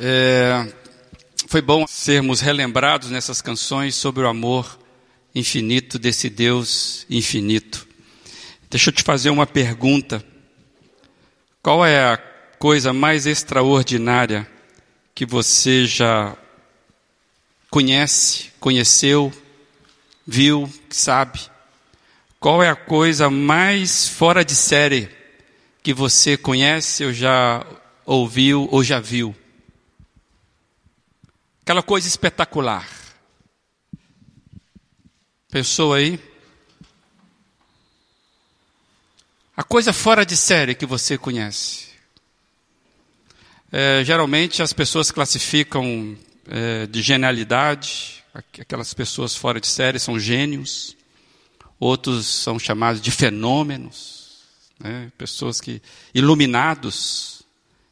É, foi bom sermos relembrados nessas canções sobre o amor infinito desse Deus infinito. Deixa eu te fazer uma pergunta. Qual é a coisa mais extraordinária que você já conhece, conheceu, viu, sabe? Qual é a coisa mais fora de série que você conhece ou já ouviu ou já viu? Aquela coisa espetacular. Pensou aí? A coisa fora de série que você conhece. É, geralmente as pessoas classificam é, de genialidade, aquelas pessoas fora de série são gênios, outros são chamados de fenômenos, né, pessoas que iluminados,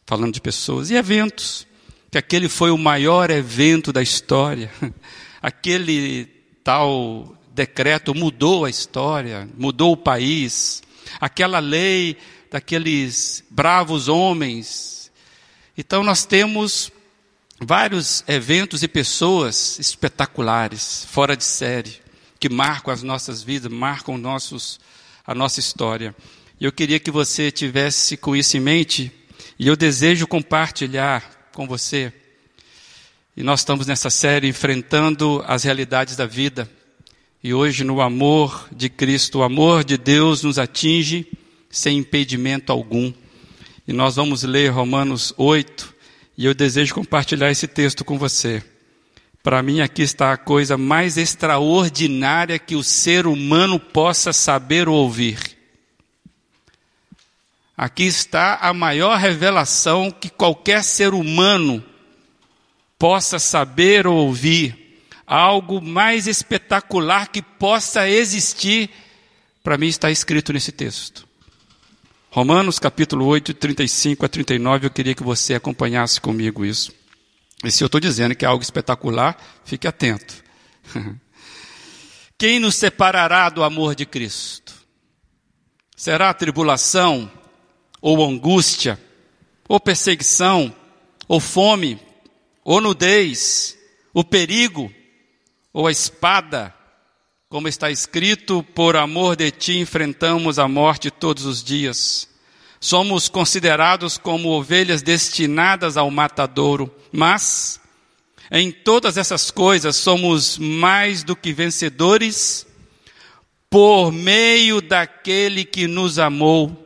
falando de pessoas, e eventos que aquele foi o maior evento da história. Aquele tal decreto mudou a história, mudou o país. Aquela lei daqueles bravos homens. Então nós temos vários eventos e pessoas espetaculares, fora de série, que marcam as nossas vidas, marcam nossos, a nossa história. E eu queria que você tivesse com isso em mente, e eu desejo compartilhar com você. E nós estamos nessa série enfrentando as realidades da vida. E hoje, no amor de Cristo, o amor de Deus nos atinge sem impedimento algum. E nós vamos ler Romanos 8, e eu desejo compartilhar esse texto com você. Para mim, aqui está a coisa mais extraordinária que o ser humano possa saber ou ouvir. Aqui está a maior revelação que qualquer ser humano possa saber ou ouvir. Algo mais espetacular que possa existir, para mim está escrito nesse texto. Romanos capítulo 8, 35 a 39, eu queria que você acompanhasse comigo isso. E se eu estou dizendo que é algo espetacular, fique atento. Quem nos separará do amor de Cristo? Será a tribulação, ou angústia, ou perseguição, ou fome, ou nudez, o perigo, ou a espada, como está escrito, por amor de ti enfrentamos a morte todos os dias. Somos considerados como ovelhas destinadas ao matadouro, mas em todas essas coisas somos mais do que vencedores por meio daquele que nos amou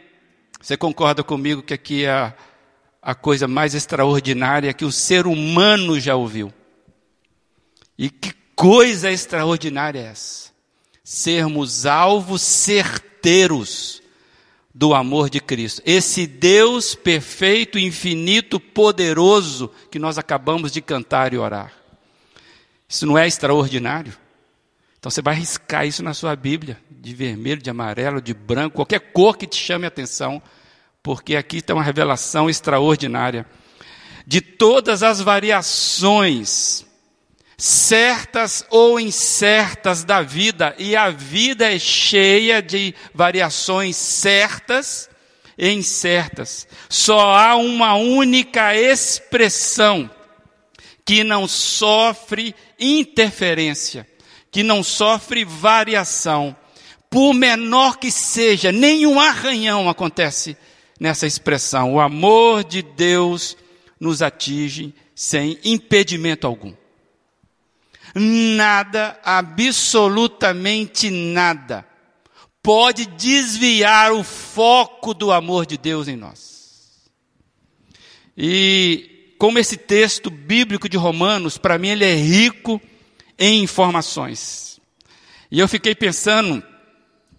Você concorda comigo que aqui é a, a coisa mais extraordinária que o ser humano já ouviu? E que coisa extraordinária é essa? Sermos alvos certeiros do amor de Cristo. Esse Deus perfeito, infinito, poderoso que nós acabamos de cantar e orar. Isso não é extraordinário? Então você vai riscar isso na sua Bíblia, de vermelho, de amarelo, de branco, qualquer cor que te chame a atenção, porque aqui está uma revelação extraordinária. De todas as variações, certas ou incertas da vida, e a vida é cheia de variações certas e incertas. Só há uma única expressão que não sofre interferência que não sofre variação, por menor que seja, nenhum arranhão acontece nessa expressão. O amor de Deus nos atinge sem impedimento algum. Nada, absolutamente nada, pode desviar o foco do amor de Deus em nós. E como esse texto bíblico de Romanos, para mim ele é rico em informações. E eu fiquei pensando,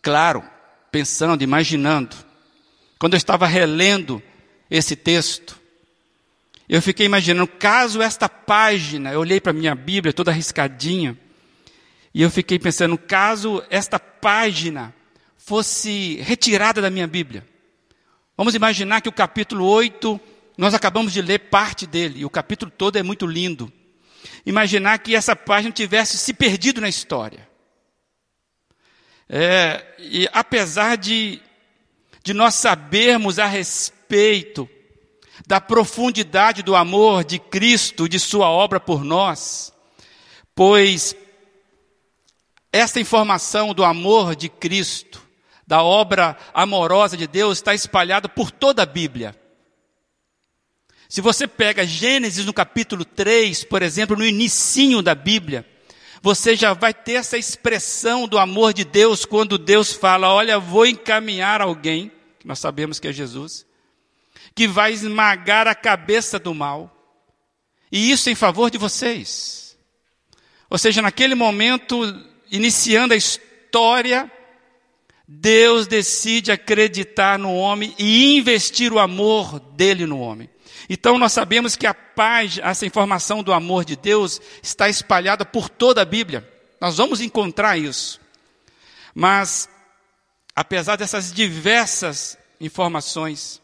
claro, pensando, imaginando, quando eu estava relendo esse texto, Eu fiquei imaginando, caso esta página, eu olhei para a minha Bíblia toda arriscadinha, e eu fiquei pensando, caso esta página fosse retirada da minha Bíblia. Vamos imaginar que o capítulo 8, nós acabamos de ler parte dele, e o capítulo todo é muito lindo. Imaginar que essa página tivesse se perdido na história. É, e apesar de, de nós sabermos a respeito da profundidade do amor de Cristo, de Sua obra por nós, pois esta informação do amor de Cristo, da obra amorosa de Deus, está espalhada por toda a Bíblia. Se você pega Gênesis no capítulo 3, por exemplo, no inicinho da Bíblia, você já vai ter essa expressão do amor de Deus quando Deus fala: Olha, vou encaminhar alguém, que nós sabemos que é Jesus, que vai esmagar a cabeça do mal, e isso em favor de vocês. Ou seja, naquele momento, iniciando a história, Deus decide acreditar no homem e investir o amor dele no homem. Então nós sabemos que a paz, essa informação do amor de Deus está espalhada por toda a Bíblia. Nós vamos encontrar isso. Mas apesar dessas diversas informações,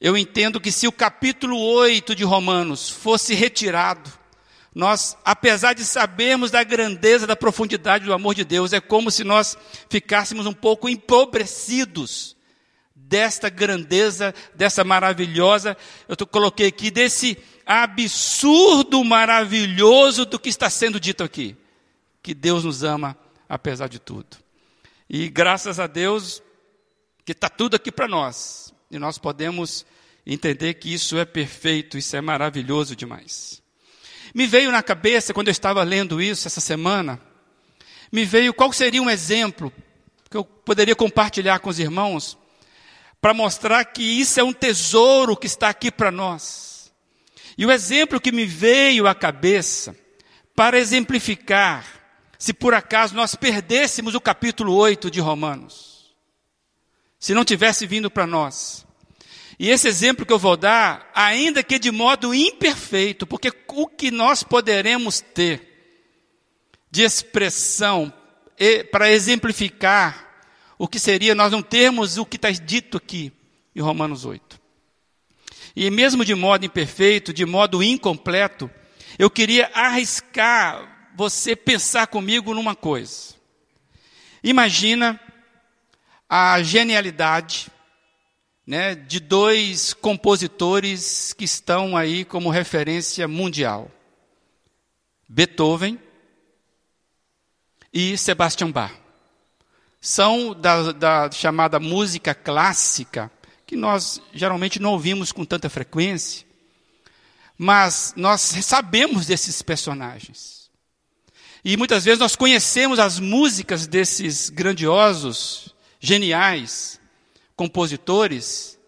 eu entendo que se o capítulo 8 de Romanos fosse retirado, nós, apesar de sabermos da grandeza, da profundidade do amor de Deus, é como se nós ficássemos um pouco empobrecidos desta grandeza, dessa maravilhosa, eu coloquei aqui, desse absurdo maravilhoso do que está sendo dito aqui. Que Deus nos ama apesar de tudo. E graças a Deus que está tudo aqui para nós. E nós podemos entender que isso é perfeito, isso é maravilhoso demais. Me veio na cabeça, quando eu estava lendo isso essa semana, me veio qual seria um exemplo que eu poderia compartilhar com os irmãos para mostrar que isso é um tesouro que está aqui para nós. E o exemplo que me veio à cabeça, para exemplificar, se por acaso nós perdêssemos o capítulo 8 de Romanos, se não tivesse vindo para nós. E esse exemplo que eu vou dar, ainda que de modo imperfeito, porque o que nós poderemos ter de expressão para exemplificar o que seria nós não termos o que está dito aqui em Romanos 8. E mesmo de modo imperfeito, de modo incompleto, eu queria arriscar você pensar comigo numa coisa. Imagina a genialidade né, de dois compositores que estão aí como referência mundial: Beethoven e Sebastian Bach são da, da chamada música clássica, que nós geralmente não ouvimos com tanta frequência, mas nós sabemos desses personagens. E muitas vezes nós conhecemos as músicas desses grandiosos, geniais compositores,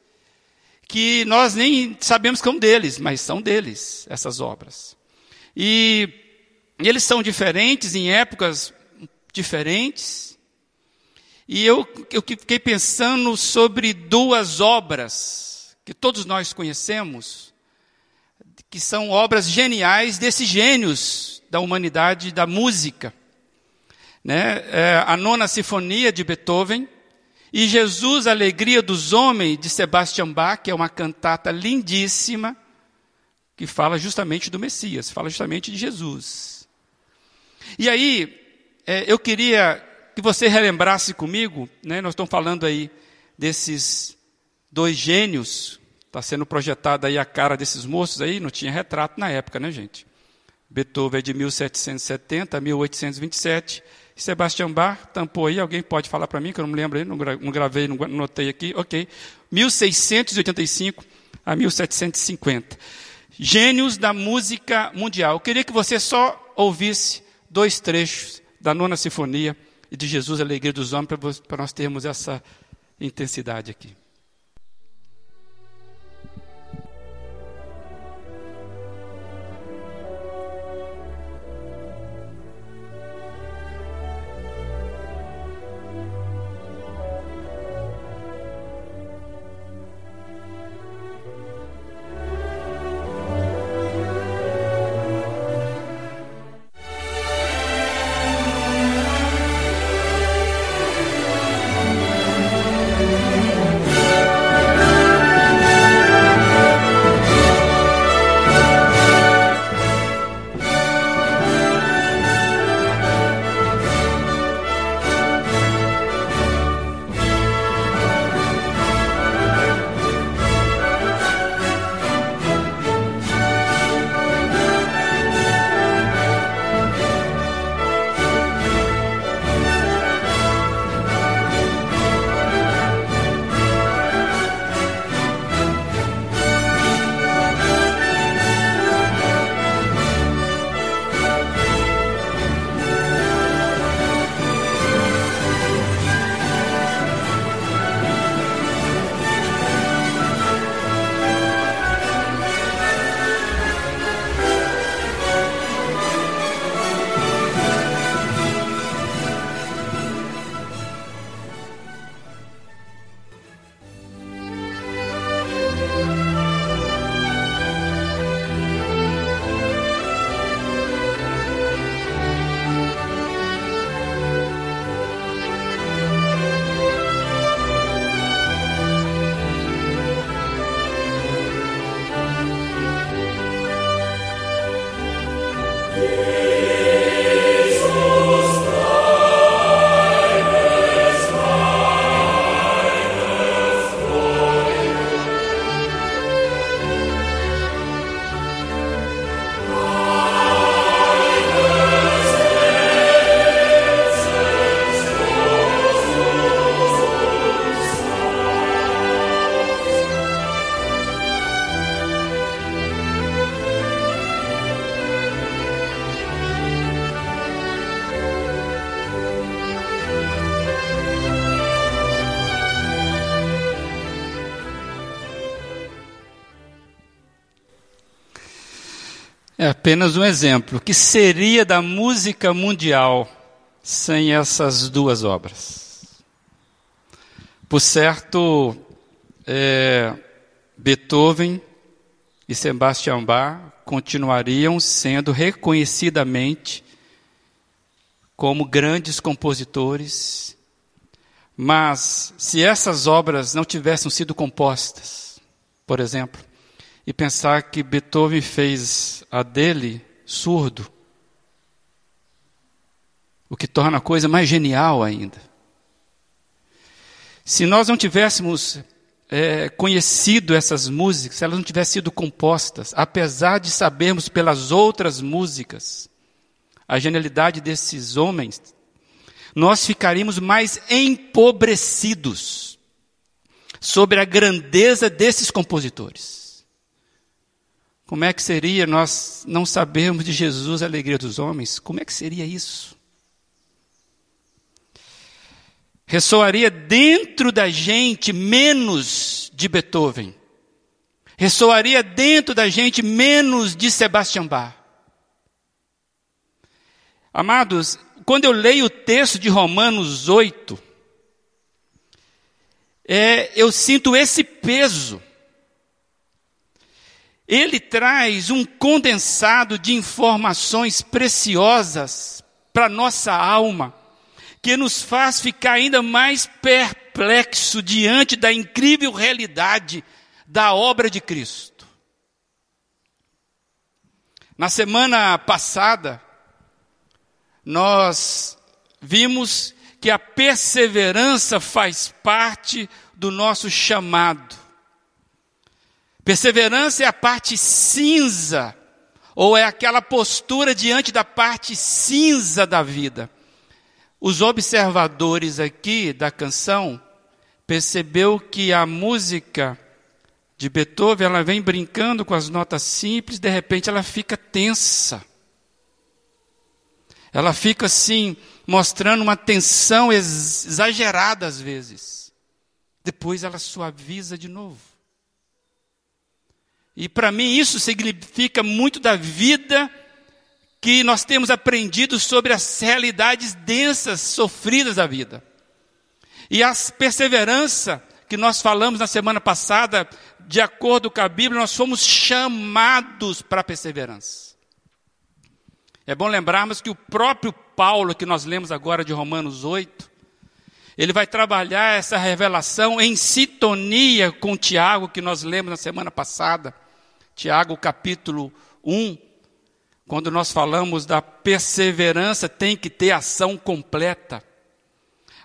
que nós nem sabemos que são deles, mas são deles, essas obras. E eles são diferentes em épocas diferentes, e eu, eu fiquei pensando sobre duas obras que todos nós conhecemos, que são obras geniais desses gênios da humanidade da música. Né? É a Nona Sinfonia de Beethoven e Jesus, a Alegria dos Homens, de Sebastian Bach, que é uma cantata lindíssima, que fala justamente do Messias, fala justamente de Jesus. E aí, é, eu queria que você relembrasse comigo, né, nós estamos falando aí desses dois gênios, está sendo projetada aí a cara desses moços aí, não tinha retrato na época, né, gente? Beethoven é de 1770 a 1827, Sebastian Bach tampou aí, alguém pode falar para mim, que eu não me lembro aí, não gravei, não notei aqui, ok. 1685 a 1750. Gênios da música mundial. Eu queria que você só ouvisse dois trechos da nona sinfonia e de Jesus, a alegria dos homens, para nós termos essa intensidade aqui. É apenas um exemplo. O que seria da música mundial sem essas duas obras? Por certo, é, Beethoven e Sebastian Bach continuariam sendo reconhecidamente como grandes compositores, mas se essas obras não tivessem sido compostas, por exemplo, e pensar que Beethoven fez a dele surdo, o que torna a coisa mais genial ainda. Se nós não tivéssemos é, conhecido essas músicas, se elas não tivessem sido compostas, apesar de sabermos pelas outras músicas a genialidade desses homens, nós ficaríamos mais empobrecidos sobre a grandeza desses compositores. Como é que seria nós não sabermos de Jesus a alegria dos homens? Como é que seria isso? Ressoaria dentro da gente menos de Beethoven. Ressoaria dentro da gente menos de Sebastian Bach. Amados, quando eu leio o texto de Romanos 8, é, eu sinto esse peso ele traz um condensado de informações preciosas para nossa alma, que nos faz ficar ainda mais perplexo diante da incrível realidade da obra de Cristo. Na semana passada, nós vimos que a perseverança faz parte do nosso chamado. Perseverança é a parte cinza, ou é aquela postura diante da parte cinza da vida. Os observadores aqui da canção percebeu que a música de Beethoven, ela vem brincando com as notas simples, de repente ela fica tensa. Ela fica assim, mostrando uma tensão exagerada às vezes. Depois ela suaviza de novo. E para mim isso significa muito da vida que nós temos aprendido sobre as realidades densas, sofridas da vida. E a perseverança que nós falamos na semana passada, de acordo com a Bíblia, nós fomos chamados para a perseverança. É bom lembrarmos que o próprio Paulo, que nós lemos agora de Romanos 8, ele vai trabalhar essa revelação em sintonia com Tiago, que nós lemos na semana passada. Tiago capítulo 1, quando nós falamos da perseverança, tem que ter ação completa.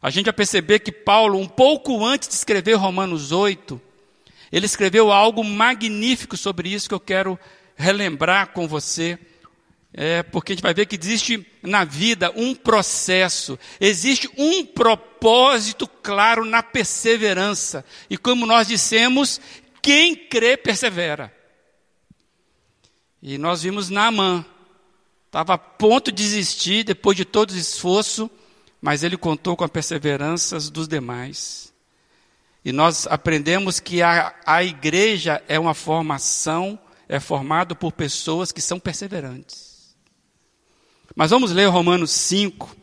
A gente vai perceber que Paulo, um pouco antes de escrever Romanos 8, ele escreveu algo magnífico sobre isso que eu quero relembrar com você. É, porque a gente vai ver que existe na vida um processo, existe um propósito claro na perseverança. E como nós dissemos, quem crê persevera. E nós vimos Naamã. Estava a ponto de desistir depois de todo o esforço, mas ele contou com a perseverança dos demais. E nós aprendemos que a, a igreja é uma formação, é formado por pessoas que são perseverantes. Mas vamos ler Romanos 5.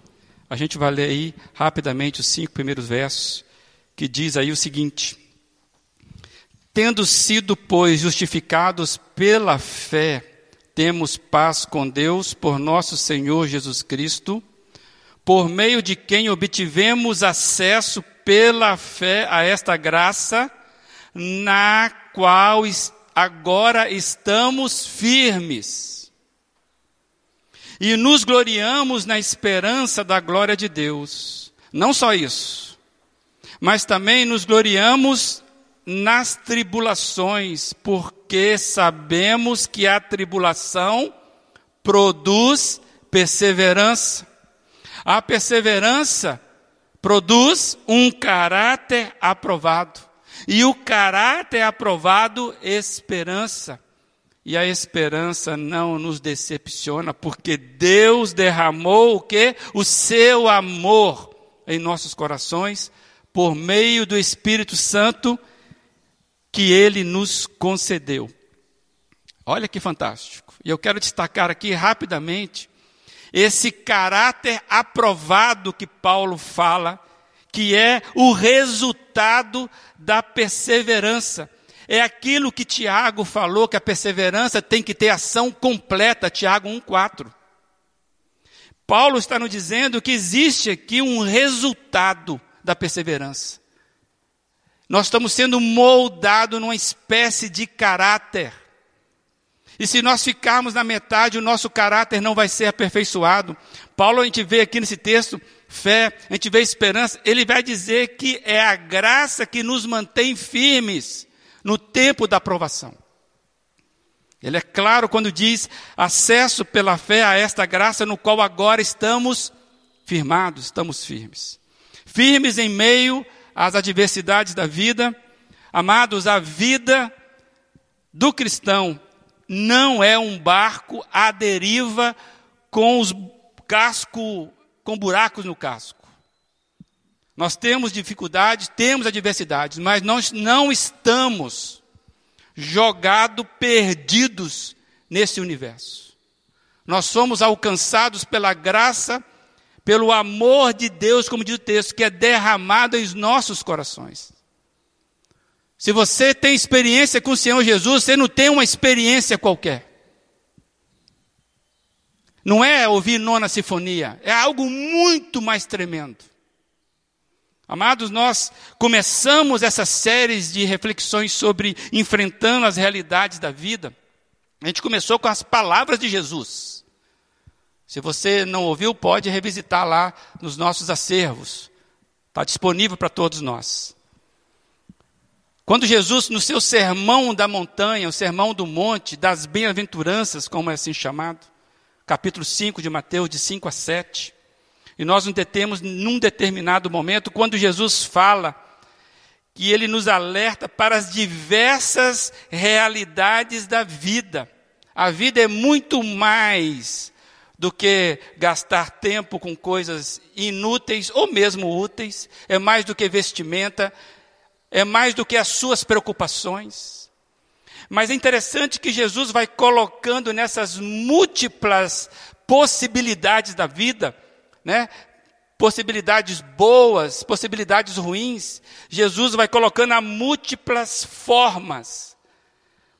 A gente vai ler aí rapidamente os cinco primeiros versos, que diz aí o seguinte: Tendo sido, pois, justificados pela fé, temos paz com Deus por nosso Senhor Jesus Cristo, por meio de quem obtivemos acesso pela fé a esta graça, na qual agora estamos firmes. E nos gloriamos na esperança da glória de Deus. Não só isso, mas também nos gloriamos nas tribulações, porque sabemos que a tribulação produz perseverança. A perseverança produz um caráter aprovado. E o caráter aprovado, esperança. E a esperança não nos decepciona, porque Deus derramou o que? O seu amor em nossos corações por meio do Espírito Santo que ele nos concedeu. Olha que fantástico. E eu quero destacar aqui rapidamente esse caráter aprovado que Paulo fala, que é o resultado da perseverança. É aquilo que Tiago falou, que a perseverança tem que ter ação completa, Tiago 1,4. Paulo está nos dizendo que existe aqui um resultado da perseverança. Nós estamos sendo moldados numa espécie de caráter. E se nós ficarmos na metade, o nosso caráter não vai ser aperfeiçoado. Paulo, a gente vê aqui nesse texto, fé, a gente vê esperança, ele vai dizer que é a graça que nos mantém firmes no tempo da aprovação. Ele é claro quando diz acesso pela fé a esta graça no qual agora estamos firmados, estamos firmes. Firmes em meio às adversidades da vida. Amados, a vida do cristão não é um barco à deriva com os casco com buracos no casco. Nós temos dificuldades, temos adversidades, mas nós não estamos jogados, perdidos nesse universo. Nós somos alcançados pela graça, pelo amor de Deus, como diz o texto, que é derramado em nossos corações. Se você tem experiência com o Senhor Jesus, você não tem uma experiência qualquer. Não é ouvir nona sinfonia, é algo muito mais tremendo. Amados, nós começamos essas séries de reflexões sobre enfrentando as realidades da vida. A gente começou com as palavras de Jesus. Se você não ouviu, pode revisitar lá nos nossos acervos. Está disponível para todos nós. Quando Jesus, no seu sermão da montanha, o sermão do monte, das bem-aventuranças, como é assim chamado, capítulo 5 de Mateus, de 5 a 7, e nós nos detemos num determinado momento, quando Jesus fala que ele nos alerta para as diversas realidades da vida. A vida é muito mais do que gastar tempo com coisas inúteis ou mesmo úteis, é mais do que vestimenta, é mais do que as suas preocupações. Mas é interessante que Jesus vai colocando nessas múltiplas possibilidades da vida, né? Possibilidades boas, possibilidades ruins. Jesus vai colocando a múltiplas formas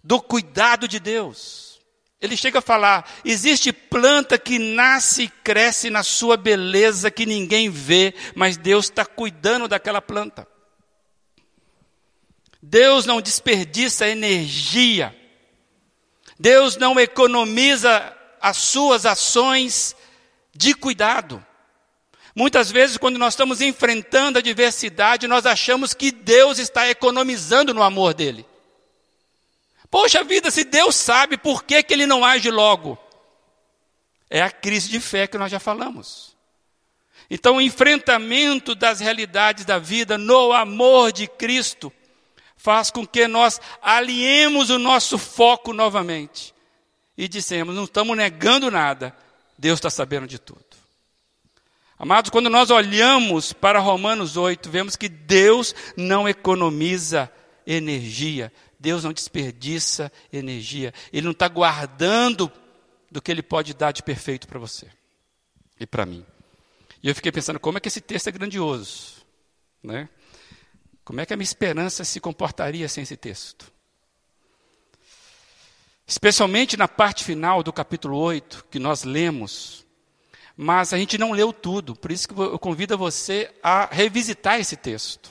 do cuidado de Deus. Ele chega a falar: existe planta que nasce e cresce na sua beleza que ninguém vê, mas Deus está cuidando daquela planta. Deus não desperdiça energia. Deus não economiza as suas ações de cuidado. Muitas vezes, quando nós estamos enfrentando a adversidade, nós achamos que Deus está economizando no amor dele. Poxa vida, se Deus sabe, por que, que ele não age logo? É a crise de fé que nós já falamos. Então, o enfrentamento das realidades da vida no amor de Cristo faz com que nós aliemos o nosso foco novamente e dissemos: não estamos negando nada, Deus está sabendo de tudo. Amados, quando nós olhamos para Romanos 8, vemos que Deus não economiza energia, Deus não desperdiça energia, Ele não está guardando do que Ele pode dar de perfeito para você e para mim. E eu fiquei pensando, como é que esse texto é grandioso, né? Como é que a minha esperança se comportaria sem esse texto? Especialmente na parte final do capítulo 8, que nós lemos, mas a gente não leu tudo, por isso que eu convido você a revisitar esse texto.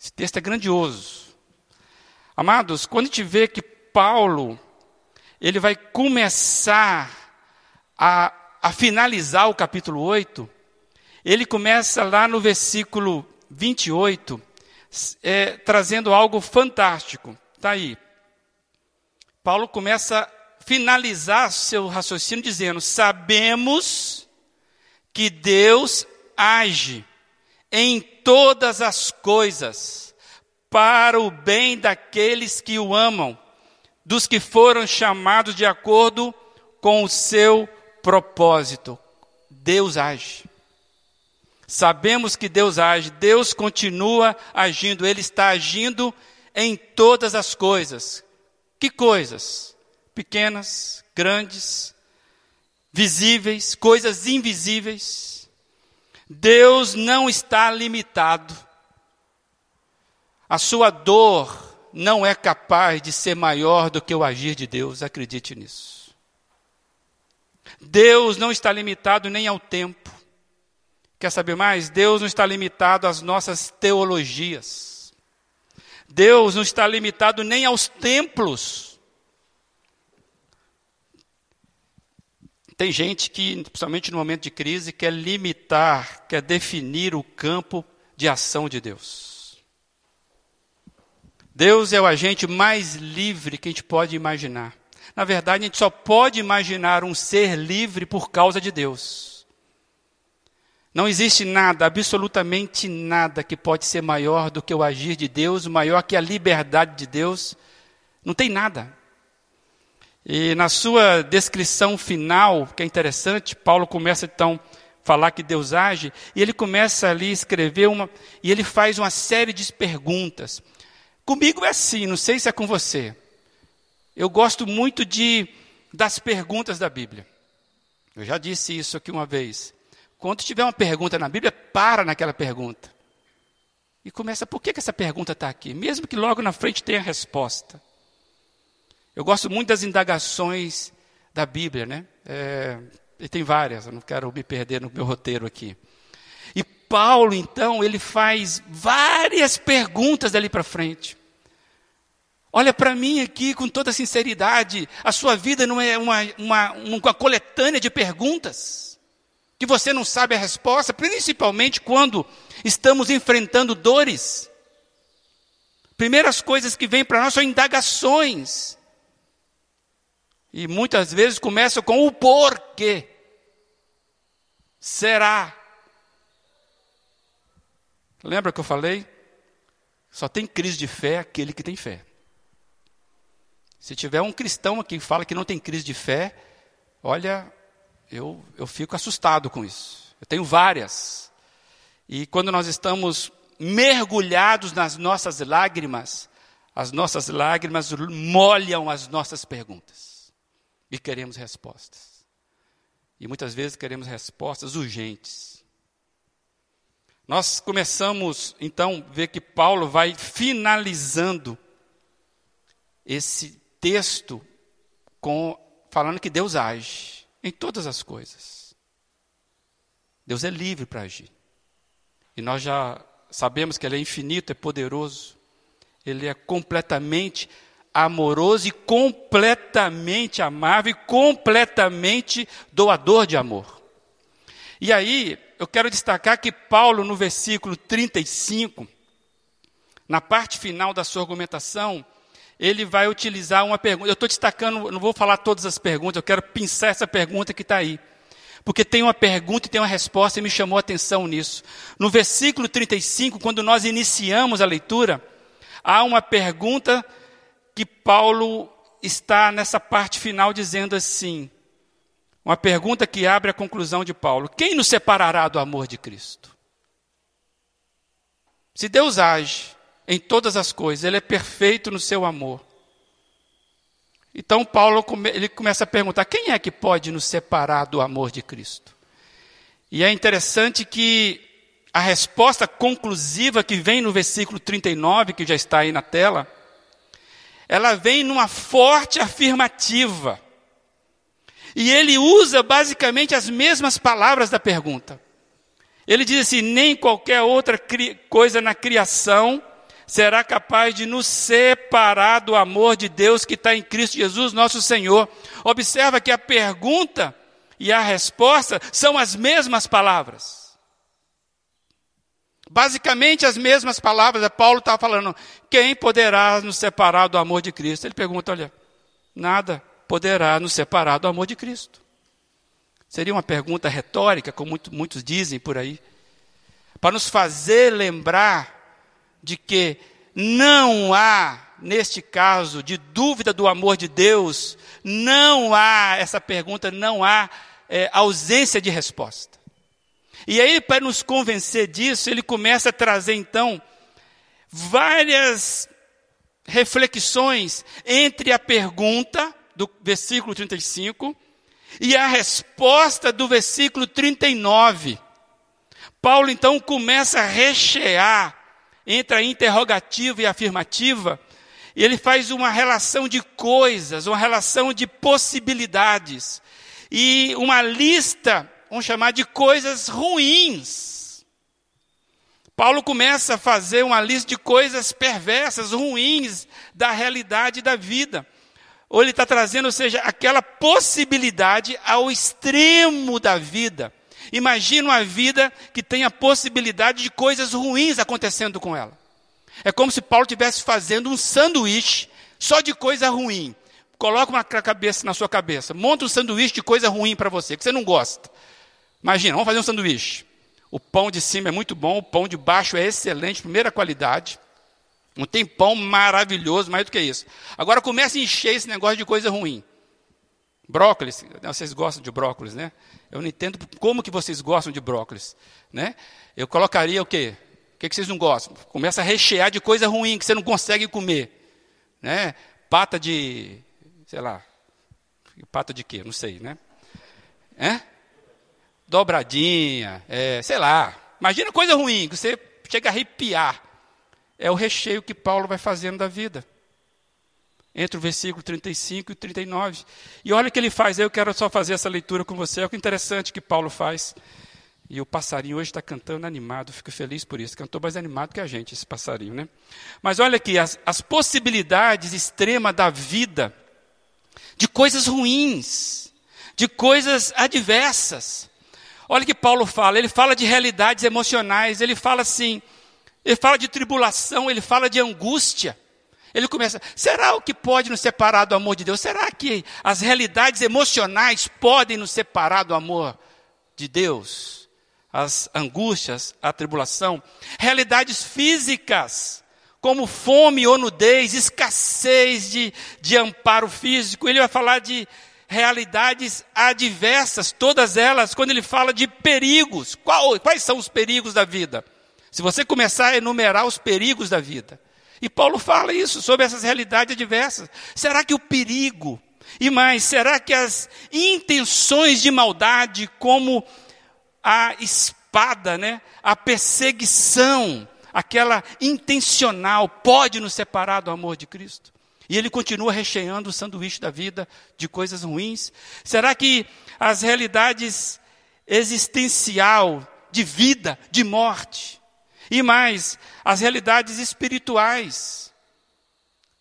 Esse texto é grandioso. Amados, quando a gente vê que Paulo, ele vai começar a, a finalizar o capítulo 8, ele começa lá no versículo 28, é, trazendo algo fantástico. Está aí. Paulo começa finalizar seu raciocínio dizendo: Sabemos que Deus age em todas as coisas para o bem daqueles que o amam, dos que foram chamados de acordo com o seu propósito. Deus age. Sabemos que Deus age, Deus continua agindo, Ele está agindo em todas as coisas. Que coisas? Pequenas, grandes, visíveis, coisas invisíveis. Deus não está limitado. A sua dor não é capaz de ser maior do que o agir de Deus, acredite nisso. Deus não está limitado nem ao tempo. Quer saber mais? Deus não está limitado às nossas teologias. Deus não está limitado nem aos templos. Tem gente que, principalmente no momento de crise, quer limitar, quer definir o campo de ação de Deus. Deus é o agente mais livre que a gente pode imaginar. Na verdade, a gente só pode imaginar um ser livre por causa de Deus. Não existe nada, absolutamente nada, que pode ser maior do que o agir de Deus, maior que a liberdade de Deus. Não tem nada. E na sua descrição final, que é interessante, Paulo começa então a falar que Deus age, e ele começa ali a escrever uma, e ele faz uma série de perguntas. Comigo é assim, não sei se é com você. Eu gosto muito de das perguntas da Bíblia. Eu já disse isso aqui uma vez. Quando tiver uma pergunta na Bíblia, para naquela pergunta. E começa, por que, que essa pergunta está aqui? Mesmo que logo na frente tenha a resposta. Eu gosto muito das indagações da Bíblia, né? É, e tem várias, eu não quero me perder no meu roteiro aqui. E Paulo, então, ele faz várias perguntas dali para frente. Olha para mim aqui com toda sinceridade, a sua vida não é uma, uma, uma coletânea de perguntas, que você não sabe a resposta, principalmente quando estamos enfrentando dores. Primeiras coisas que vêm para nós são indagações. E muitas vezes começa com o porquê. Será? Lembra que eu falei? Só tem crise de fé aquele que tem fé. Se tiver um cristão aqui que fala que não tem crise de fé, olha, eu, eu fico assustado com isso. Eu tenho várias. E quando nós estamos mergulhados nas nossas lágrimas, as nossas lágrimas molham as nossas perguntas e queremos respostas. E muitas vezes queremos respostas urgentes. Nós começamos, então, ver que Paulo vai finalizando esse texto com falando que Deus age em todas as coisas. Deus é livre para agir. E nós já sabemos que Ele é infinito, é poderoso. Ele é completamente amoroso e completamente amável e completamente doador de amor. E aí, eu quero destacar que Paulo, no versículo 35, na parte final da sua argumentação, ele vai utilizar uma pergunta. Eu estou destacando, não vou falar todas as perguntas, eu quero pensar essa pergunta que está aí. Porque tem uma pergunta e tem uma resposta e me chamou a atenção nisso. No versículo 35, quando nós iniciamos a leitura, há uma pergunta que Paulo está nessa parte final dizendo assim: uma pergunta que abre a conclusão de Paulo: quem nos separará do amor de Cristo? Se Deus age em todas as coisas, Ele é perfeito no seu amor. Então Paulo ele começa a perguntar: quem é que pode nos separar do amor de Cristo? E é interessante que a resposta conclusiva que vem no versículo 39, que já está aí na tela, ela vem numa forte afirmativa. E ele usa basicamente as mesmas palavras da pergunta. Ele diz assim: nem qualquer outra coisa na criação será capaz de nos separar do amor de Deus que está em Cristo Jesus, nosso Senhor. Observa que a pergunta e a resposta são as mesmas palavras. Basicamente as mesmas palavras, Paulo está falando, quem poderá nos separar do amor de Cristo? Ele pergunta, olha, nada poderá nos separar do amor de Cristo. Seria uma pergunta retórica, como muito, muitos dizem por aí, para nos fazer lembrar de que não há, neste caso, de dúvida do amor de Deus, não há, essa pergunta, não há é, ausência de resposta. E aí, para nos convencer disso, ele começa a trazer então várias reflexões entre a pergunta do versículo 35 e a resposta do versículo 39. Paulo então começa a rechear entre a interrogativa e a afirmativa, e ele faz uma relação de coisas, uma relação de possibilidades, e uma lista, vamos chamar de coisas ruins. Paulo começa a fazer uma lista de coisas perversas, ruins da realidade da vida. Ou ele está trazendo, ou seja, aquela possibilidade ao extremo da vida. Imagina uma vida que tem a possibilidade de coisas ruins acontecendo com ela. É como se Paulo estivesse fazendo um sanduíche só de coisa ruim. Coloca uma cabeça na sua cabeça. Monta um sanduíche de coisa ruim para você, que você não gosta. Imagina, vamos fazer um sanduíche. O pão de cima é muito bom, o pão de baixo é excelente, primeira qualidade. Um tempão maravilhoso, mais do que isso. Agora começa a encher esse negócio de coisa ruim. Brócolis, vocês gostam de brócolis, né? Eu não entendo como que vocês gostam de brócolis, né? Eu colocaria o quê? O que, que vocês não gostam? Começa a rechear de coisa ruim que você não consegue comer, né? Pata de, sei lá, pata de quê? Não sei, né? É? Dobradinha, é, sei lá. Imagina coisa ruim que você chega a arrepiar é o recheio que Paulo vai fazendo da vida. Entre o versículo 35 e 39. E olha o que ele faz, eu quero só fazer essa leitura com você. Olha que interessante que Paulo faz. E o passarinho hoje está cantando animado, fico feliz por isso. Cantou mais animado que a gente, esse passarinho, né? Mas olha aqui, as, as possibilidades extremas da vida, de coisas ruins, de coisas adversas. Olha o que Paulo fala, ele fala de realidades emocionais, ele fala assim: ele fala de tribulação, ele fala de angústia. Ele começa, será o que pode nos separar do amor de Deus? Será que as realidades emocionais podem nos separar do amor de Deus? As angústias, a tribulação. Realidades físicas, como fome ou nudez, escassez de, de amparo físico. Ele vai falar de realidades adversas, todas elas, quando ele fala de perigos. Qual, quais são os perigos da vida? Se você começar a enumerar os perigos da vida. E Paulo fala isso sobre essas realidades adversas. Será que o perigo, e mais, será que as intenções de maldade, como a espada, né, a perseguição, aquela intencional, pode nos separar do amor de Cristo? E ele continua recheando o sanduíche da vida de coisas ruins. Será que as realidades existencial, de vida, de morte, e mais, as realidades espirituais.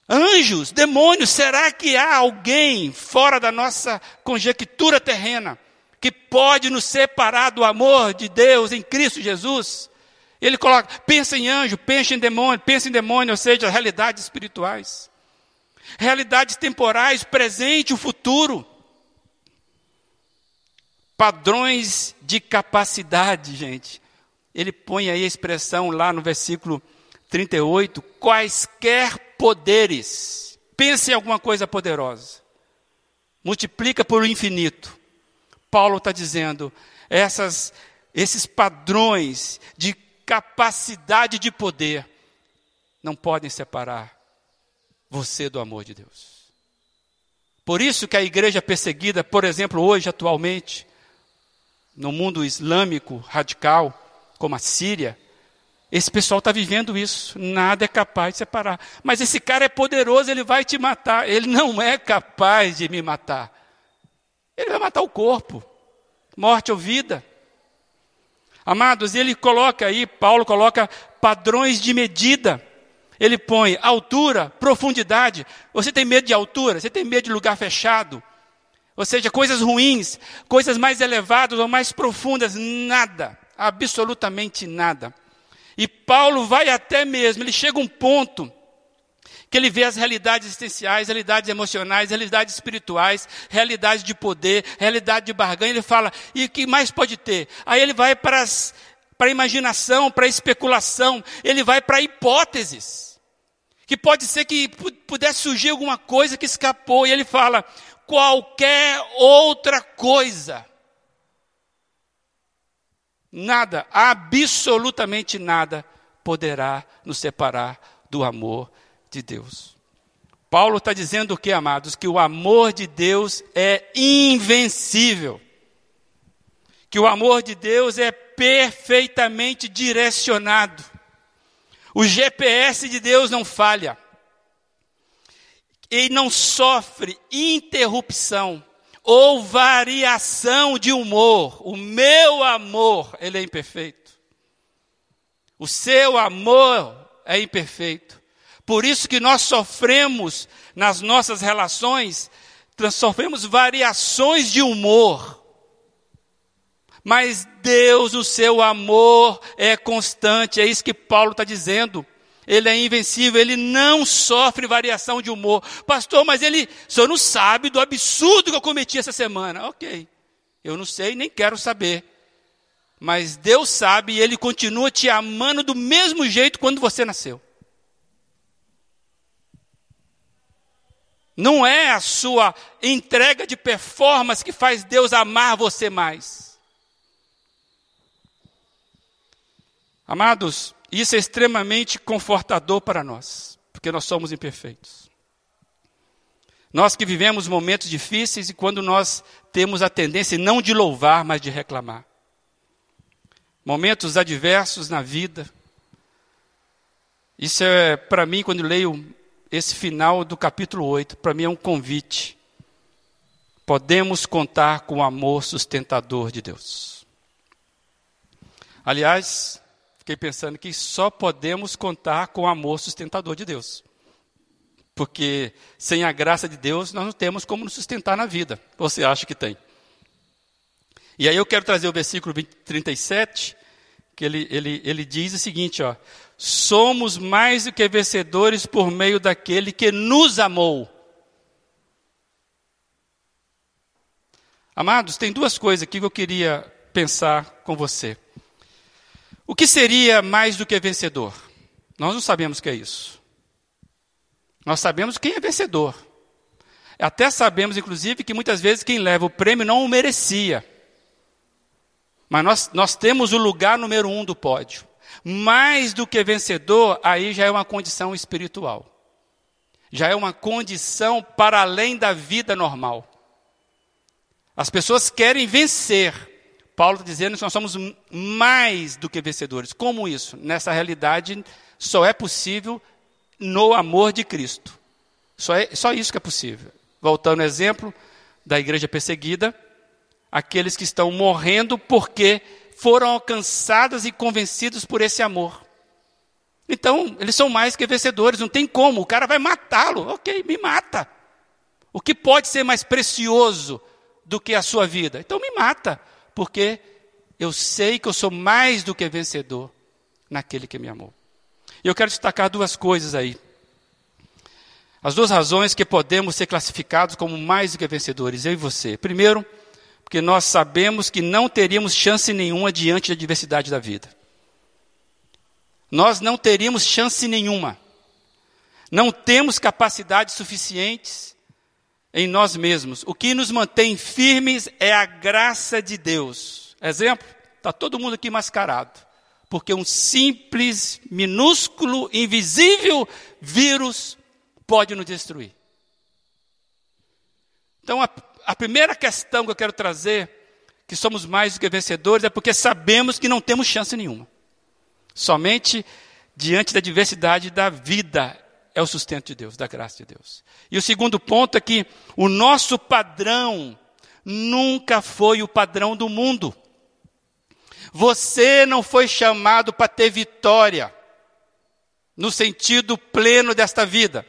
Anjos, demônios, será que há alguém fora da nossa conjectura terrena que pode nos separar do amor de Deus em Cristo Jesus? Ele coloca, pensa em anjo, pensa em demônio, pensa em demônio, ou seja, realidades espirituais. Realidades temporais, presente, o futuro. Padrões de capacidade, gente ele põe aí a expressão lá no versículo 38, quaisquer poderes. Pense em alguma coisa poderosa. Multiplica por infinito. Paulo está dizendo, essas, esses padrões de capacidade de poder não podem separar você do amor de Deus. Por isso que a igreja perseguida, por exemplo, hoje, atualmente, no mundo islâmico radical, como a Síria, esse pessoal está vivendo isso, nada é capaz de separar. Mas esse cara é poderoso, ele vai te matar. Ele não é capaz de me matar. Ele vai matar o corpo, morte ou vida. Amados, ele coloca aí, Paulo coloca padrões de medida. Ele põe altura, profundidade. Você tem medo de altura? Você tem medo de lugar fechado? Ou seja, coisas ruins, coisas mais elevadas ou mais profundas, nada absolutamente nada. E Paulo vai até mesmo, ele chega a um ponto que ele vê as realidades existenciais, realidades emocionais, realidades espirituais, realidades de poder, realidade de barganha, ele fala, e o que mais pode ter? Aí ele vai para, as, para a imaginação, para a especulação, ele vai para hipóteses, que pode ser que pudesse surgir alguma coisa que escapou, e ele fala, qualquer outra coisa Nada, absolutamente nada, poderá nos separar do amor de Deus. Paulo está dizendo o que, amados? Que o amor de Deus é invencível. Que o amor de Deus é perfeitamente direcionado. O GPS de Deus não falha. Ele não sofre interrupção ou variação de humor. O meu amor, ele é imperfeito. O seu amor é imperfeito. Por isso que nós sofremos nas nossas relações, sofremos variações de humor. Mas Deus, o seu amor é constante, é isso que Paulo está dizendo. Ele é invencível, ele não sofre variação de humor. Pastor, mas ele, o senhor não sabe do absurdo que eu cometi essa semana. Ok, eu não sei, nem quero saber. Mas Deus sabe e ele continua te amando do mesmo jeito quando você nasceu. Não é a sua entrega de performance que faz Deus amar você mais. Amados, isso é extremamente confortador para nós, porque nós somos imperfeitos. Nós que vivemos momentos difíceis e quando nós temos a tendência não de louvar, mas de reclamar. Momentos adversos na vida. Isso é, para mim, quando leio esse final do capítulo 8, para mim é um convite. Podemos contar com o amor sustentador de Deus. Aliás, fiquei pensando que só podemos contar com o amor sustentador de Deus. Porque sem a graça de Deus, nós não temos como nos sustentar na vida. Você acha que tem? E aí eu quero trazer o versículo 20, 37, que ele, ele, ele diz o seguinte: ó, somos mais do que vencedores por meio daquele que nos amou. Amados, tem duas coisas aqui que eu queria pensar com você. O que seria mais do que vencedor? Nós não sabemos o que é isso. Nós sabemos quem é vencedor. Até sabemos, inclusive, que muitas vezes quem leva o prêmio não o merecia. Mas nós, nós temos o lugar número um do pódio mais do que vencedor, aí já é uma condição espiritual. Já é uma condição para além da vida normal. As pessoas querem vencer. Paulo está dizendo que nós somos mais do que vencedores. Como isso? Nessa realidade, só é possível no amor de Cristo. Só, é, só isso que é possível. Voltando ao exemplo da igreja perseguida, aqueles que estão morrendo porque foram alcançadas e convencidos por esse amor. Então, eles são mais que vencedores, não tem como, o cara vai matá-lo, ok, me mata. O que pode ser mais precioso do que a sua vida? Então me mata, porque eu sei que eu sou mais do que vencedor naquele que me amou. E eu quero destacar duas coisas aí. As duas razões que podemos ser classificados como mais do que vencedores, eu e você. Primeiro, porque nós sabemos que não teríamos chance nenhuma diante da adversidade da vida. Nós não teríamos chance nenhuma. Não temos capacidades suficientes em nós mesmos. O que nos mantém firmes é a graça de Deus. Exemplo, está todo mundo aqui mascarado. Porque um simples, minúsculo, invisível vírus pode nos destruir. Então, a a primeira questão que eu quero trazer, que somos mais do que vencedores, é porque sabemos que não temos chance nenhuma. Somente diante da diversidade da vida é o sustento de Deus, da graça de Deus. E o segundo ponto é que o nosso padrão nunca foi o padrão do mundo. Você não foi chamado para ter vitória, no sentido pleno desta vida.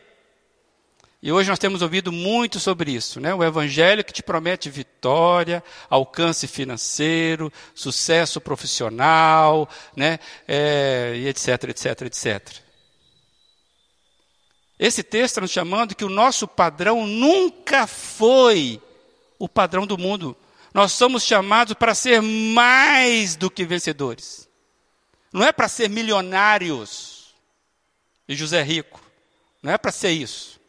E hoje nós temos ouvido muito sobre isso, né? O evangelho que te promete vitória, alcance financeiro, sucesso profissional, né? É, e etc, etc, etc. Esse texto está nos chamando que o nosso padrão nunca foi o padrão do mundo. Nós somos chamados para ser mais do que vencedores. Não é para ser milionários e José rico. Não é para ser isso.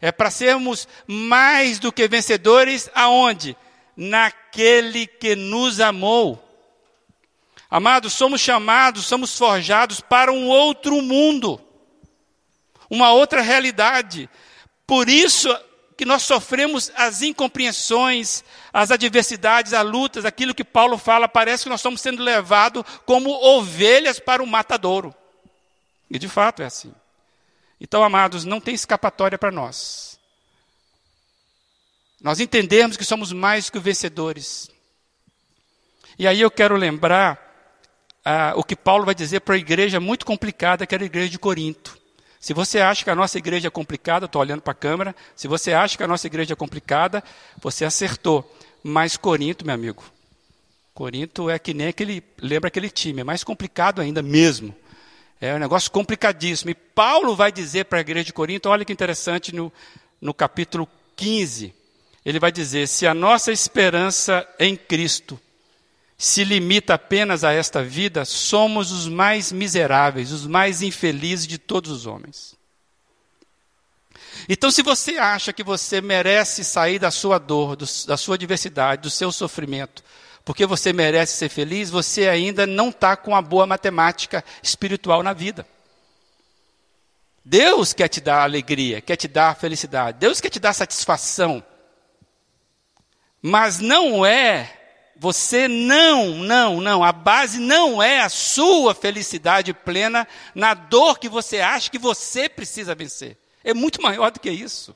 É para sermos mais do que vencedores aonde? Naquele que nos amou. Amados, somos chamados, somos forjados para um outro mundo, uma outra realidade, Por isso que nós sofremos as incompreensões, as adversidades, as lutas, aquilo que Paulo fala, parece que nós estamos sendo levados como ovelhas para o matadouro. E de fato é assim. Então, amados, não tem escapatória para nós. Nós entendemos que somos mais que vencedores. E aí eu quero lembrar ah, o que Paulo vai dizer para a igreja muito complicada, que era a igreja de Corinto. Se você acha que a nossa igreja é complicada, estou olhando para a câmera, se você acha que a nossa igreja é complicada, você acertou. Mas Corinto, meu amigo, Corinto é que nem aquele, lembra aquele time, é mais complicado ainda mesmo. É um negócio complicadíssimo. E Paulo vai dizer para a igreja de Corinto, olha que interessante, no, no capítulo 15, ele vai dizer: se a nossa esperança em Cristo se limita apenas a esta vida, somos os mais miseráveis, os mais infelizes de todos os homens. Então, se você acha que você merece sair da sua dor, do, da sua adversidade, do seu sofrimento, porque você merece ser feliz, você ainda não está com uma boa matemática espiritual na vida. Deus quer te dar alegria, quer te dar felicidade, Deus quer te dar satisfação. Mas não é você não, não, não. A base não é a sua felicidade plena na dor que você acha que você precisa vencer. É muito maior do que isso.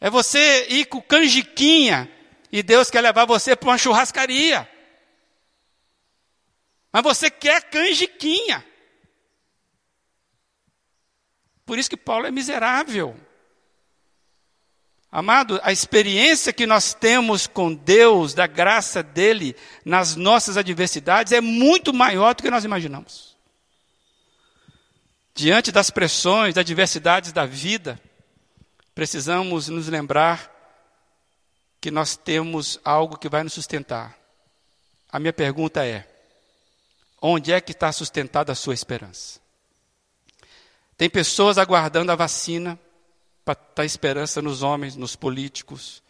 É você ir com canjiquinha e Deus quer levar você para uma churrascaria. Mas você quer canjiquinha. Por isso que Paulo é miserável. Amado, a experiência que nós temos com Deus, da graça dele nas nossas adversidades, é muito maior do que nós imaginamos. Diante das pressões, das adversidades da vida, precisamos nos lembrar que nós temos algo que vai nos sustentar. A minha pergunta é: onde é que está sustentada a sua esperança? Tem pessoas aguardando a vacina, para estar tá esperança nos homens, nos políticos.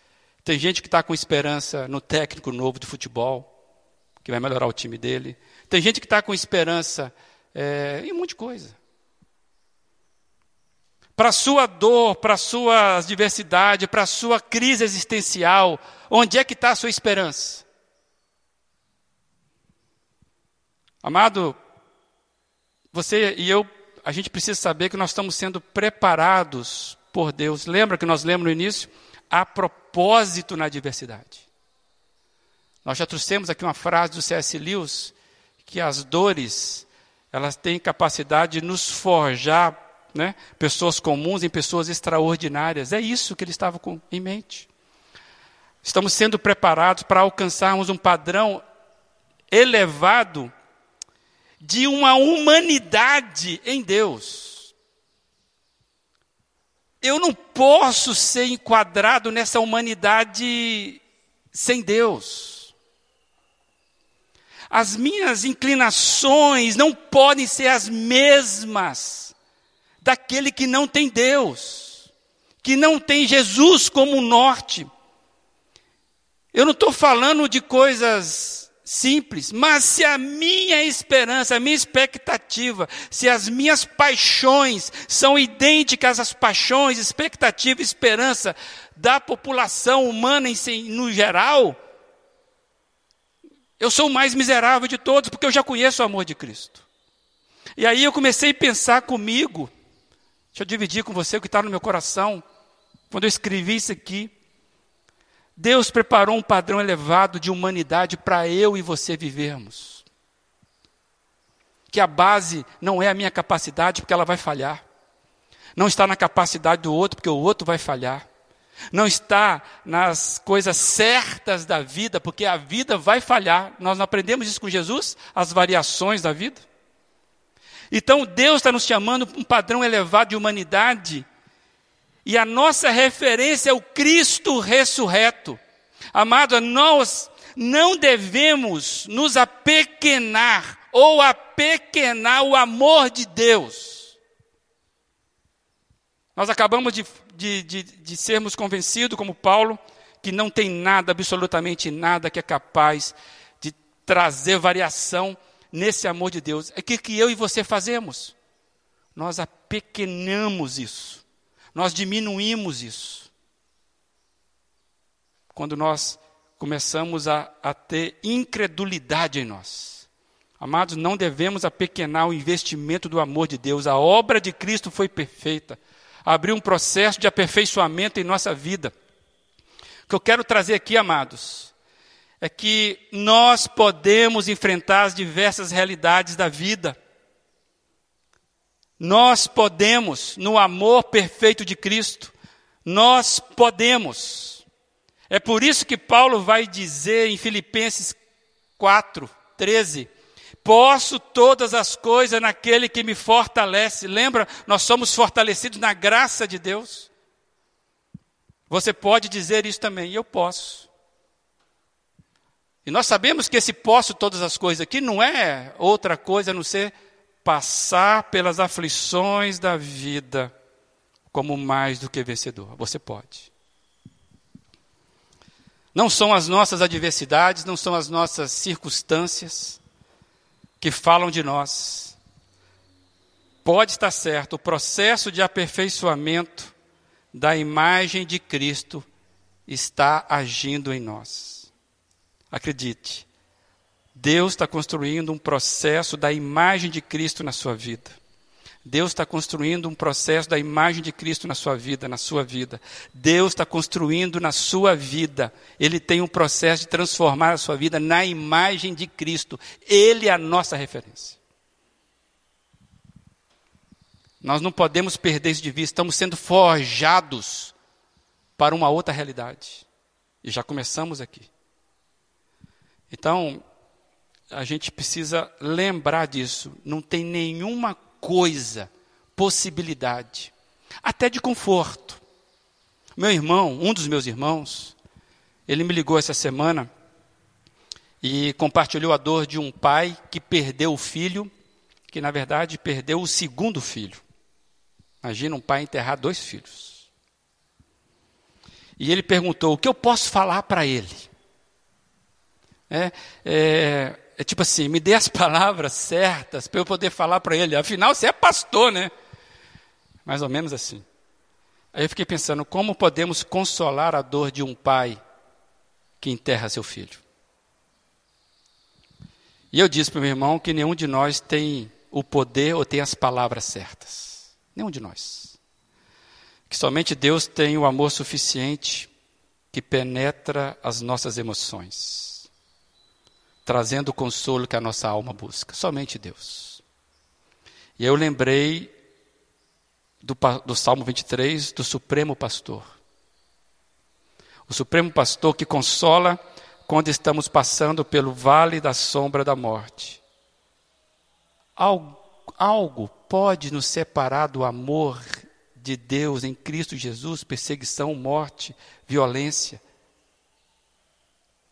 Tem gente que está com esperança no técnico novo de futebol, que vai melhorar o time dele. Tem gente que está com esperança é, em um monte de coisa. Para a sua dor, para a sua adversidade, para a sua crise existencial, onde é que está a sua esperança? Amado, você e eu, a gente precisa saber que nós estamos sendo preparados por Deus. Lembra que nós lemos no início? A propósito na adversidade. Nós já trouxemos aqui uma frase do C.S. Lewis, que as dores, elas têm capacidade de nos forjar, né, pessoas comuns em pessoas extraordinárias. É isso que ele estava com, em mente. Estamos sendo preparados para alcançarmos um padrão elevado de uma humanidade em Deus. Eu não posso ser enquadrado nessa humanidade sem Deus. As minhas inclinações não podem ser as mesmas daquele que não tem Deus, que não tem Jesus como norte. Eu não estou falando de coisas simples, mas se a minha esperança, a minha expectativa, se as minhas paixões são idênticas às paixões, expectativa e esperança da população humana em, no geral, eu sou o mais miserável de todos, porque eu já conheço o amor de Cristo. E aí eu comecei a pensar comigo, deixa eu dividir com você o que está no meu coração, quando eu escrevi isso aqui. Deus preparou um padrão elevado de humanidade para eu e você vivermos. Que a base não é a minha capacidade, porque ela vai falhar. Não está na capacidade do outro, porque o outro vai falhar. Não está nas coisas certas da vida, porque a vida vai falhar. Nós não aprendemos isso com Jesus, as variações da vida. Então Deus está nos chamando um padrão elevado de humanidade e a nossa referência é o Cristo ressurreto. Amado, nós não devemos nos apequenar ou apequenar o amor de Deus. Nós acabamos de, de, de, de sermos convencidos, como Paulo, que não tem nada, absolutamente nada, que é capaz de trazer variação nesse amor de Deus. É que, que eu e você fazemos? Nós apequenamos isso Nós diminuímos isso. Quando nós começamos a, a ter incredulidade em nós. Amados, não devemos apequenar o investimento do amor de Deus. A obra de Cristo foi perfeita. Abriu um processo de aperfeiçoamento em nossa vida. O que eu quero trazer aqui, amados, é que nós podemos enfrentar as diversas realidades da vida. Nós podemos, no amor perfeito de Cristo, nós podemos. É por isso que Paulo vai dizer em Filipenses 4, 13: Posso todas as coisas naquele que me fortalece. Lembra, nós somos fortalecidos na graça de Deus. Você pode dizer isso também, eu posso. E nós sabemos que esse posso todas as coisas aqui não é outra coisa a não ser passar pelas aflições da vida como mais do que vencedor. Você pode. Não são as nossas adversidades, não são as nossas circunstâncias que falam de nós. Pode estar certo, o processo de aperfeiçoamento da imagem de Cristo está agindo em nós. Acredite, Deus está construindo um processo da imagem de Cristo na sua vida. Deus está construindo um processo da imagem de Cristo na sua vida, na sua vida. Deus está construindo na sua vida. Ele tem um processo de transformar a sua vida na imagem de Cristo. Ele é a nossa referência. Nós não podemos perder isso de vista. Estamos sendo forjados para uma outra realidade. E já começamos aqui. Então, a gente precisa lembrar disso. Não tem nenhuma coisa, possibilidade, até de conforto. Meu irmão, um dos meus irmãos, ele me ligou essa semana e compartilhou a dor de um pai que perdeu o filho, que na verdade perdeu o segundo filho. Imagina um pai enterrar dois filhos. E ele perguntou: o que eu posso falar para ele? É, é, é tipo assim, me dê as palavras certas para eu poder falar para ele. Afinal, você é pastor, né? Mais ou menos assim. Aí eu fiquei pensando, como podemos consolar a dor de um pai que enterra seu filho? E eu disse para o meu irmão que nenhum de nós tem o poder ou tem as palavras certas. Nenhum de nós. Que somente Deus tem o amor suficiente que penetra as nossas emoções trazendo o consolo que a nossa alma busca. Somente Deus. E eu lembrei do, do Salmo 23, do Supremo Pastor. O Supremo Pastor que consola quando estamos passando pelo vale da sombra da morte. Algo, algo pode nos separar do amor de Deus em Cristo Jesus, perseguição, morte, violência.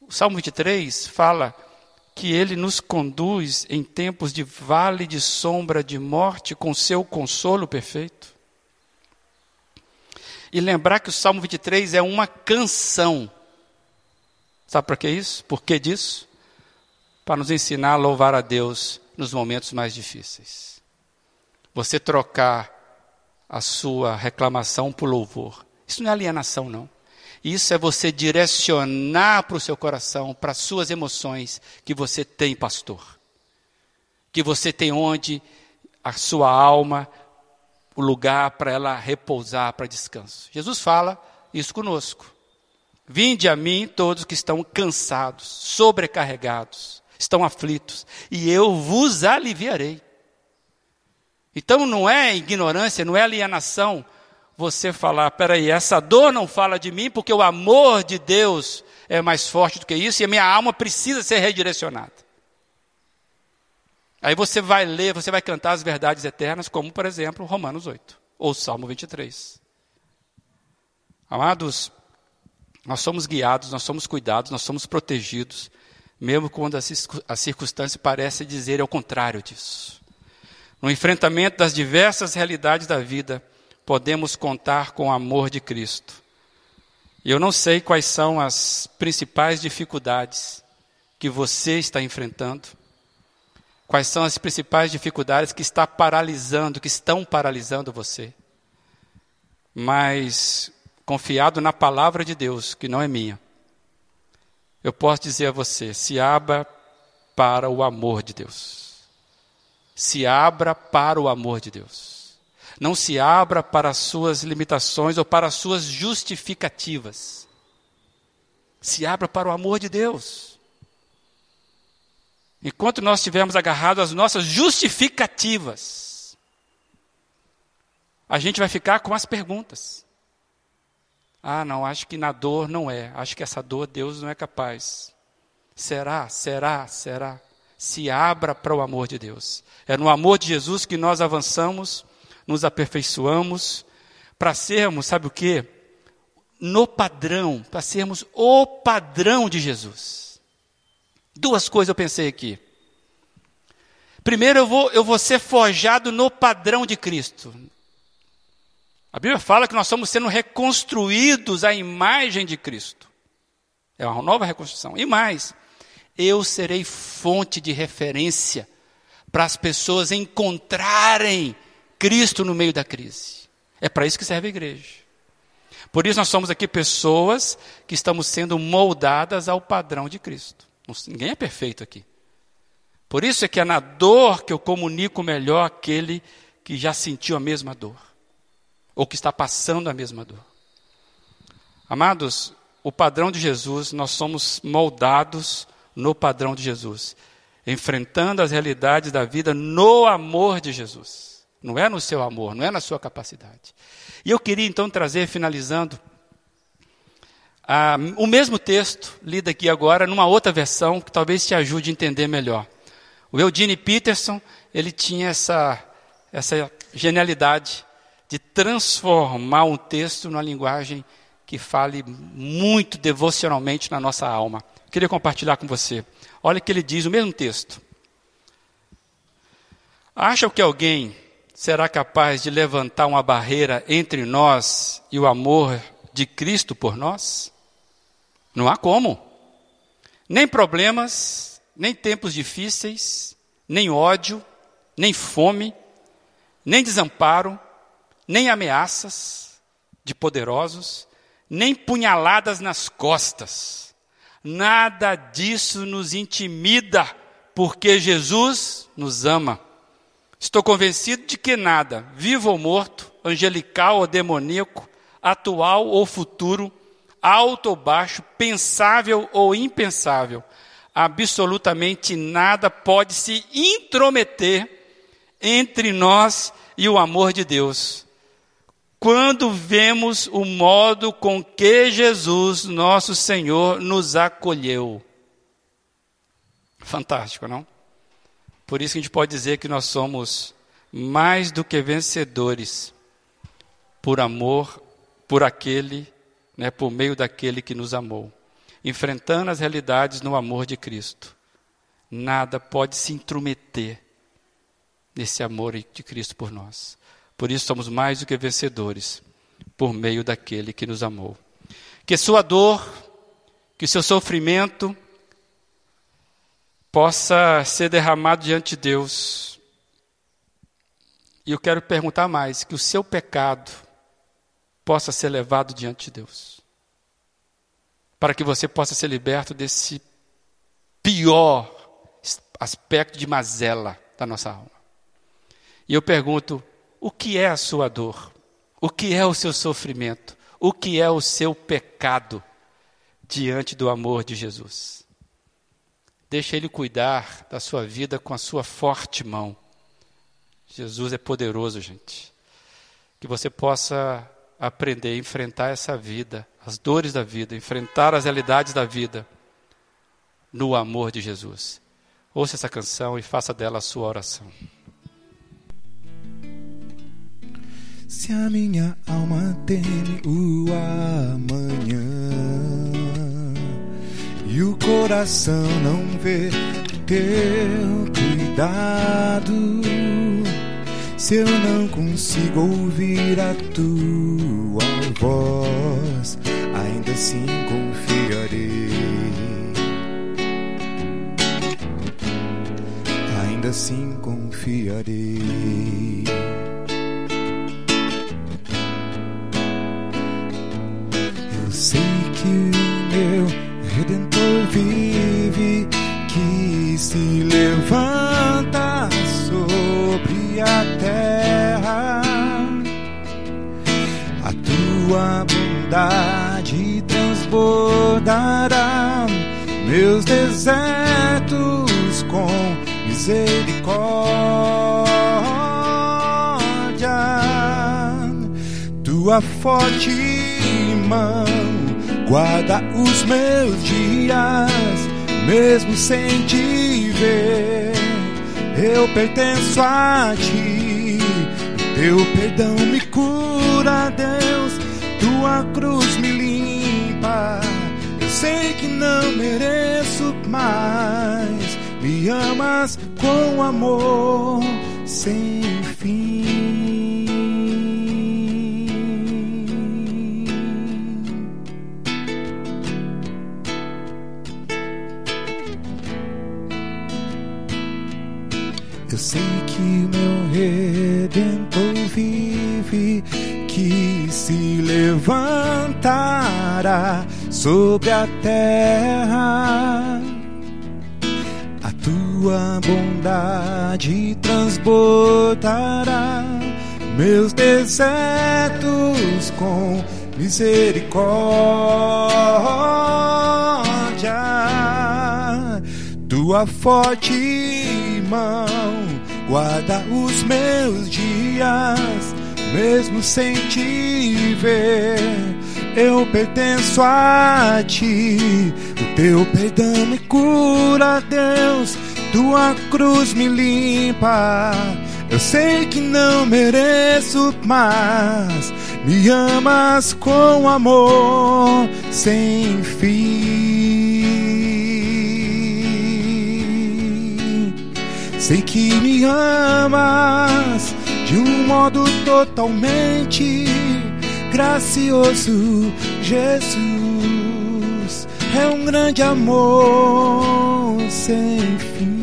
O Salmo 23 fala que Ele nos conduz em tempos de vale de sombra de morte com seu consolo perfeito. E lembrar que o Salmo 23 é uma canção. Sabe para que isso? Por que disso? Para nos ensinar a louvar a Deus nos momentos mais difíceis. Você trocar a sua reclamação por louvor. Isso não é alienação, não. Isso é você direcionar para o seu coração, para as suas emoções, que você tem pastor. Que você tem onde a sua alma, o lugar para ela repousar para descanso. Jesus fala isso conosco. Vinde a mim todos que estão cansados, sobrecarregados, estão aflitos, e eu vos aliviarei. Então não é ignorância, não é alienação, você falar: peraí, essa dor não fala de mim porque o amor de Deus é mais forte do que isso e a minha alma precisa ser redirecionada. Aí você vai ler, você vai cantar as verdades eternas, como por exemplo Romanos 8 ou Salmo 23. Amados, nós somos guiados, nós somos cuidados, nós somos protegidos, mesmo quando a circunstância parece dizer ao contrário disso. No enfrentamento das diversas realidades da vida, podemos contar com o amor de Cristo. E eu não sei quais são as principais dificuldades que você está enfrentando. Quais são as principais dificuldades que está paralisando, que estão paralisando você? mas confiado na palavra de Deus, que não é minha, eu posso dizer a você: se abra para o amor de Deus. Se abra para o amor de Deus. Não se abra para as suas limitações ou para as suas justificativas. Se abra para o amor de Deus. Enquanto nós estivermos agarrados às nossas justificativas, a gente vai ficar com as perguntas. Ah, não, acho que na dor não é. Acho que essa dor Deus não é capaz. Será, será, será. Se abra para o amor de Deus. É no amor de Jesus que nós avançamos, nos aperfeiçoamos, para sermos, sabe o que? No padrão, para sermos o padrão de Jesus. Duas coisas eu pensei aqui. Primeiro, eu vou, eu vou ser forjado no padrão de Cristo. A Bíblia fala que nós estamos sendo reconstruídos à imagem de Cristo. É uma nova reconstrução. E mais, eu serei fonte de referência para as pessoas encontrarem Cristo no meio da crise. É para isso que serve a igreja. Por isso nós somos aqui pessoas que estamos sendo moldadas ao padrão de Cristo. Ninguém é perfeito aqui. Por isso é que é na dor que eu comunico melhor aquele que já sentiu a mesma dor ou que está passando a mesma dor. Amados, o padrão de Jesus, nós somos moldados no padrão de Jesus, enfrentando as realidades da vida no amor de Jesus. Não é no seu amor, não é na sua capacidade. E eu queria então trazer, finalizando, o mesmo texto, lido aqui agora, numa outra versão, que talvez te ajude a entender melhor. O Eugene Peterson, ele tinha essa, essa genialidade de transformar um texto numa linguagem que fale muito devocionalmente na nossa alma. Queria compartilhar com você. Olha o que ele diz, o mesmo texto. Acham que alguém será capaz de levantar uma barreira entre nós e o amor de Cristo por nós? Não há como. Nem problemas, nem tempos difíceis, nem ódio, nem fome, nem desamparo, nem ameaças de poderosos, nem punhaladas nas costas. Nada disso nos intimida, porque Jesus nos ama. Estou convencido de que nada, vivo ou morto, angelical ou demoníaco, atual ou futuro, alto ou baixo, pensável ou impensável, absolutamente nada pode se intrometer entre nós e o amor de Deus quando vemos o modo com que Jesus, nosso Senhor, nos acolheu. Fantástico, não? Por isso que a gente pode dizer que nós somos mais do que vencedores por amor, por aquele, né, por meio daquele que nos amou, enfrentando as realidades no amor de Cristo. Nada pode se intrometer nesse amor de Cristo por nós. Por isso somos mais do que vencedores, por meio daquele que nos amou. Que sua dor, que seu sofrimento possa ser derramado diante de Deus. E eu quero perguntar mais: que o seu pecado possa ser levado diante de Deus. Para que você possa ser liberto desse pior aspecto de mazela da nossa alma. E eu pergunto: o que é a sua dor? O que é o seu sofrimento? O que é o seu pecado diante do amor de Jesus? Deixa Ele cuidar da sua vida com a sua forte mão. Jesus é poderoso, gente. Que você possa aprender a enfrentar essa vida, as dores da vida, enfrentar as realidades da vida no amor de Jesus. Ouça essa canção e faça dela a sua oração. Se a minha alma teme o amanhã e o coração não vê teu cuidado, se eu não consigo ouvir a tua voz, ainda assim confiarei. Ainda assim confiarei. sei que vive, que se levanta sobre a terra. A tua bondade transbordará meus desertos com misericórdia. Tua forte mão guarda os meus dias, mesmo sem te ver. Eu pertenço a ti, teu perdão me cura, Deus, tua cruz me limpa. Eu sei que não mereço mais, me amas com amor sem fim. Levantará sobre a terra. A tua bondade transbordará meus desertos com misericórdia. Tua forte mão guarda os meus dias, mesmo sem te ver. Eu pertenço a ti, o teu perdão me cura, Deus. Tua cruz me limpa. Eu sei que não mereço, mas me amas com amor sem fim. Sei que me amas de um modo totalmente gracioso, Jesus. É um grande amor sem fim.